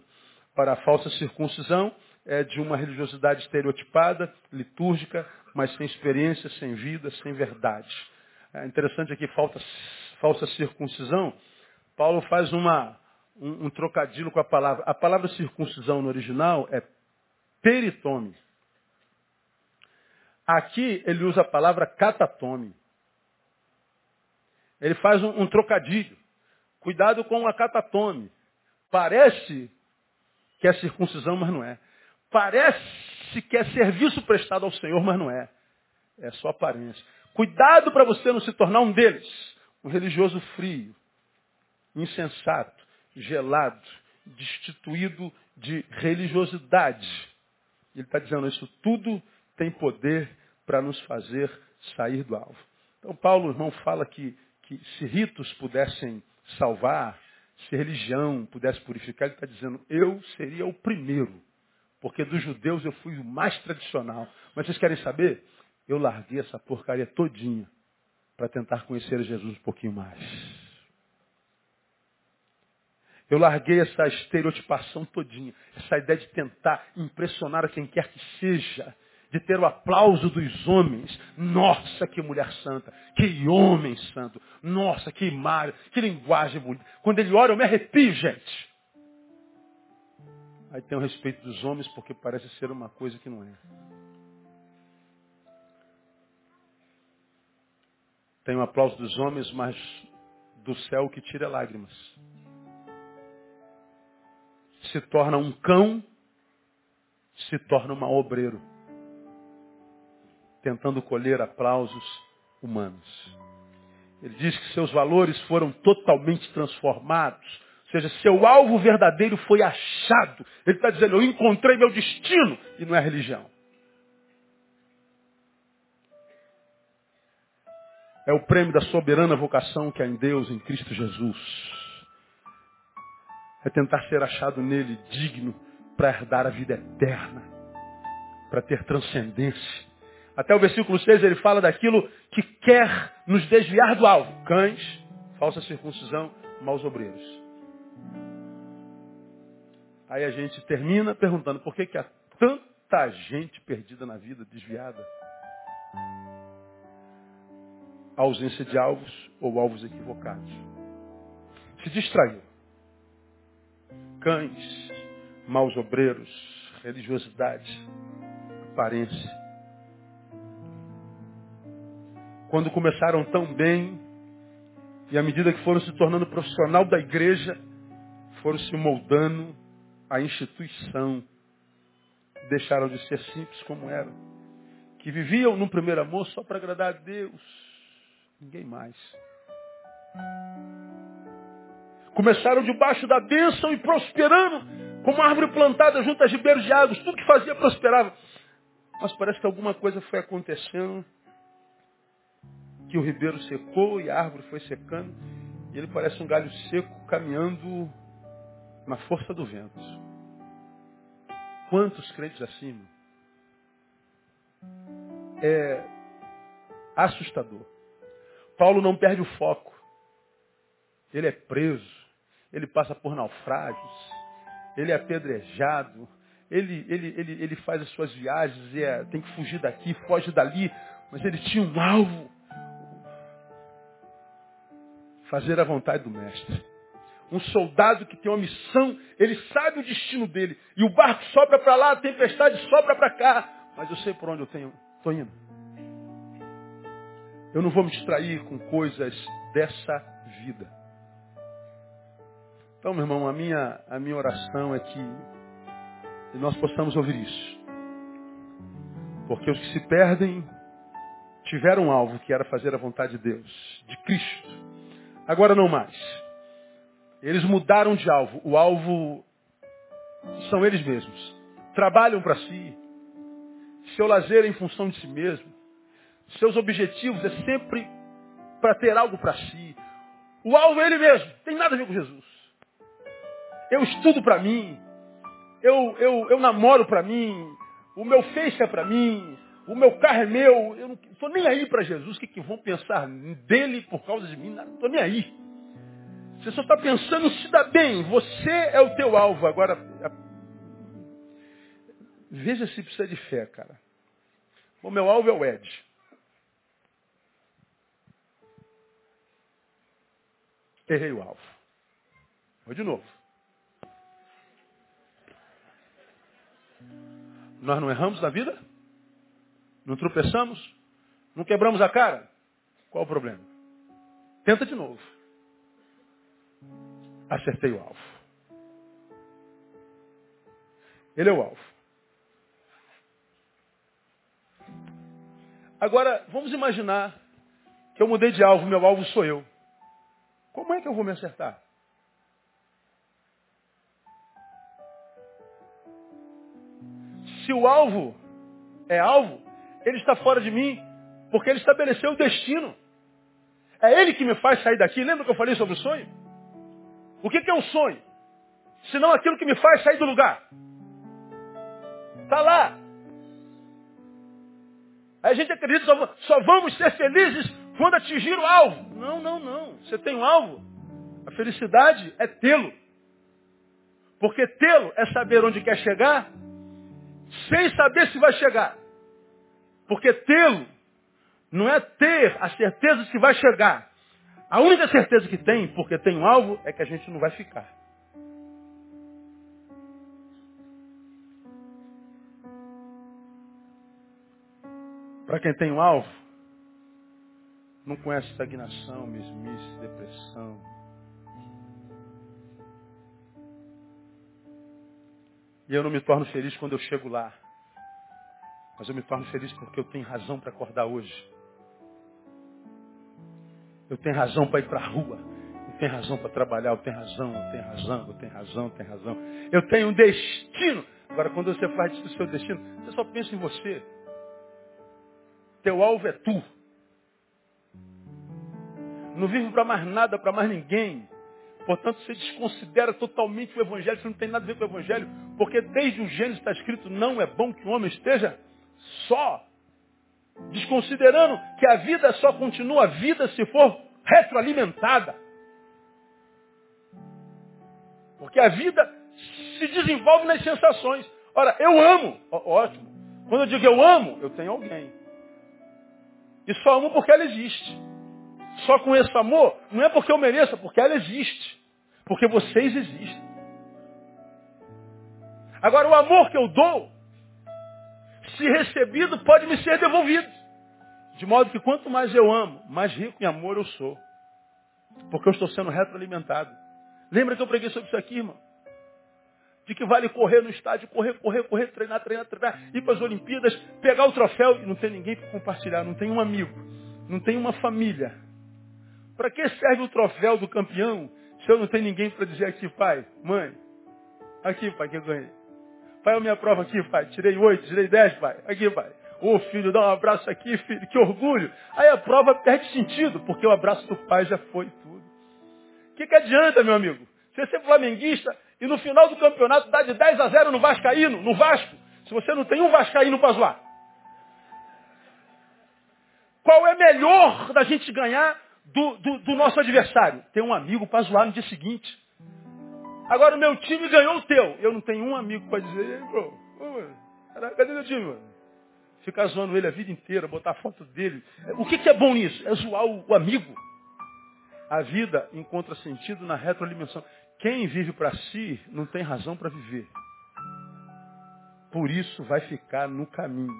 Para a falsa circuncisão é de uma religiosidade estereotipada, litúrgica, mas sem experiência, sem vida, sem verdade. É interessante aqui, falta, falsa circuncisão. Paulo faz uma, um, um trocadilho com a palavra. A palavra circuncisão no original é peritome. Aqui ele usa a palavra catatome. Ele faz um, um trocadilho. Cuidado com a catatome. Parece que é circuncisão, mas não é. Parece que é serviço prestado ao Senhor, mas não é. É só aparência. Cuidado para você não se tornar um deles. Um religioso frio, insensato, gelado, destituído de religiosidade. Ele está dizendo isso tudo tem poder para nos fazer sair do alvo. Então Paulo, irmão, fala que, que se ritos pudessem salvar, se religião pudesse purificar, ele está dizendo, eu seria o primeiro. Porque dos judeus eu fui o mais tradicional. Mas vocês querem saber? Eu larguei essa porcaria todinha para tentar conhecer Jesus um pouquinho mais. Eu larguei essa estereotipação todinha, essa ideia de tentar impressionar a quem quer que seja, de ter o aplauso dos homens. Nossa, que mulher santa, que homem santo, nossa, que imagem, que linguagem bonita. Quando ele ora, eu me arrepio, gente. Aí tem o respeito dos homens porque parece ser uma coisa que não é. Tem o aplauso dos homens, mas do céu que tira lágrimas se torna um cão, se torna um obreiro, tentando colher aplausos humanos. Ele diz que seus valores foram totalmente transformados. Ou seja, seu alvo verdadeiro foi achado. Ele está dizendo, eu encontrei meu destino. E não é religião. É o prêmio da soberana vocação que há em Deus, em Cristo Jesus é tentar ser achado nele digno para herdar a vida eterna, para ter transcendência. Até o versículo 6 ele fala daquilo que quer nos desviar do alvo. Cães, falsa circuncisão, maus obreiros. Aí a gente termina perguntando por que, que há tanta gente perdida na vida, desviada? A ausência de alvos ou alvos equivocados. Se distraiu cães, maus obreiros, religiosidade, aparência. Quando começaram tão bem, e à medida que foram se tornando profissional da igreja, foram se moldando a instituição. Deixaram de ser simples como eram. Que viviam no primeiro amor só para agradar a Deus. Ninguém mais. Começaram debaixo da bênção e prosperando, como árvore plantada junto a ribeiros de águas. Tudo que fazia prosperava. Mas parece que alguma coisa foi acontecendo, que o ribeiro secou e a árvore foi secando, e ele parece um galho seco caminhando na força do vento. Quantos crentes assim? É assustador. Paulo não perde o foco. Ele é preso ele passa por naufrágios, ele é apedrejado, ele, ele, ele, ele faz as suas viagens e é, tem que fugir daqui, foge dali, mas ele tinha um alvo. Fazer a vontade do mestre. Um soldado que tem uma missão, ele sabe o destino dele. E o barco sobra para lá, a tempestade sobra para cá. Mas eu sei por onde eu tenho, estou indo. Eu não vou me distrair com coisas dessa vida. Então, meu irmão, a minha, a minha oração é que nós possamos ouvir isso. Porque os que se perdem tiveram um alvo que era fazer a vontade de Deus, de Cristo. Agora não mais. Eles mudaram de alvo. O alvo são eles mesmos. Trabalham para si. Seu lazer é em função de si mesmo. Seus objetivos é sempre para ter algo para si. O alvo é ele mesmo. Tem nada a ver com Jesus eu estudo para mim, eu, eu, eu namoro para mim, o meu face é para mim, o meu carro é meu, eu não estou nem aí para Jesus, o que, que vão pensar dele por causa de mim? Não estou nem aí. Você só está pensando se dá bem, você é o teu alvo. Agora, veja se precisa de fé, cara. O meu alvo é o Ed. Errei o alvo. Vou de novo. Nós não erramos na vida? Não tropeçamos? Não quebramos a cara? Qual o problema? Tenta de novo. Acertei o alvo. Ele é o alvo. Agora, vamos imaginar que eu mudei de alvo, meu alvo sou eu. Como é que eu vou me acertar? Se o alvo é alvo, ele está fora de mim, porque ele estabeleceu o destino. É ele que me faz sair daqui. Lembra que eu falei sobre o sonho? O que é um sonho? Senão aquilo que me faz sair do lugar. Está lá. Aí a gente acredita só, só vamos ser felizes quando atingir o alvo. Não, não, não. Você tem um alvo. A felicidade é tê-lo. Porque tê-lo é saber onde quer chegar, sem saber se vai chegar. Porque tê-lo não é ter a certeza de que vai chegar. A única certeza que tem, porque tem um alvo, é que a gente não vai ficar. Para quem tem um alvo, não conhece estagnação, mesmice, depressão. E eu não me torno feliz quando eu chego lá. Mas eu me torno feliz porque eu tenho razão para acordar hoje. Eu tenho razão para ir para a rua. Eu tenho razão para trabalhar. Eu tenho razão, eu tenho razão, eu tenho razão, eu tenho razão. Eu tenho um destino. Agora, quando você faz isso do seu destino, você só pensa em você. Teu alvo é tu. Não vivo para mais nada, para mais ninguém. Portanto, você desconsidera totalmente o Evangelho, você não tem nada a ver com o Evangelho, porque desde o Gênesis está escrito, não é bom que o homem esteja só. Desconsiderando que a vida só continua vida se for retroalimentada. Porque a vida se desenvolve nas sensações. Ora, eu amo. Ó, ótimo. Quando eu digo eu amo, eu tenho alguém. E só amo porque ela existe. Só com esse amor, não é porque eu mereça, porque ela existe. Porque vocês existem. Agora, o amor que eu dou, se recebido, pode me ser devolvido. De modo que quanto mais eu amo, mais rico em amor eu sou. Porque eu estou sendo retroalimentado. Lembra que eu preguei sobre isso aqui, irmão? De que vale correr no estádio, correr, correr, correr, treinar, treinar, treinar, ir para as Olimpíadas, pegar o troféu e não tem ninguém para compartilhar, não tem um amigo, não tem uma família. Para que serve o troféu do campeão se eu não tenho ninguém para dizer aqui, pai, mãe, aqui, pai, que eu ganhei. Pai, a minha prova aqui, pai. Tirei oito, tirei dez, pai. Aqui, pai. Ô filho, dá um abraço aqui, filho, que orgulho. Aí a prova perde sentido, porque o abraço do pai já foi tudo. O que, que adianta, meu amigo? Você ser flamenguista e no final do campeonato dá de 10 a 0 no Vascaíno, no Vasco, se você não tem um Vascaíno para zoar. Qual é melhor da gente ganhar do, do, do nosso adversário? Ter um amigo para zoar no dia seguinte. Agora o meu time ganhou o teu. Eu não tenho um amigo para dizer, bro, cadê meu time, mano? Ficar zoando ele a vida inteira, botar foto dele. O que, que é bom nisso? É zoar o, o amigo. A vida encontra sentido na retroalimentação. Quem vive para si não tem razão para viver. Por isso vai ficar no caminho.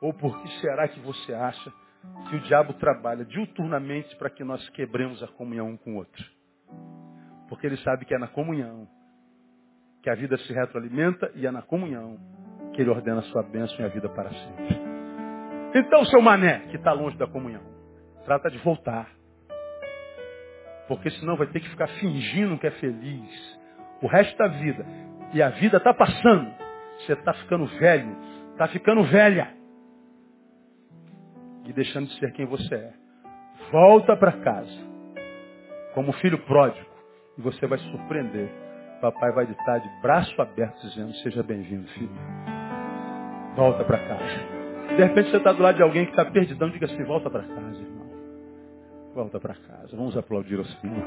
Ou por que será que você acha que o diabo trabalha diuturnamente para que nós quebremos a comunhão um com o outro? Porque ele sabe que é na comunhão que a vida se retroalimenta e é na comunhão que ele ordena a sua bênção e a vida para sempre. Então, seu mané, que está longe da comunhão, trata de voltar. Porque senão vai ter que ficar fingindo que é feliz. O resto da vida. E a vida está passando. Você está ficando velho. Está ficando velha. E deixando de ser quem você é. Volta para casa. Como filho pródigo. E você vai surpreender. Papai vai estar de braço aberto dizendo, seja bem-vindo, filho. Volta para casa. De repente você está do lado de alguém que está perdidão, diga assim, volta para casa, irmão. Volta para casa. Vamos aplaudir o Senhor.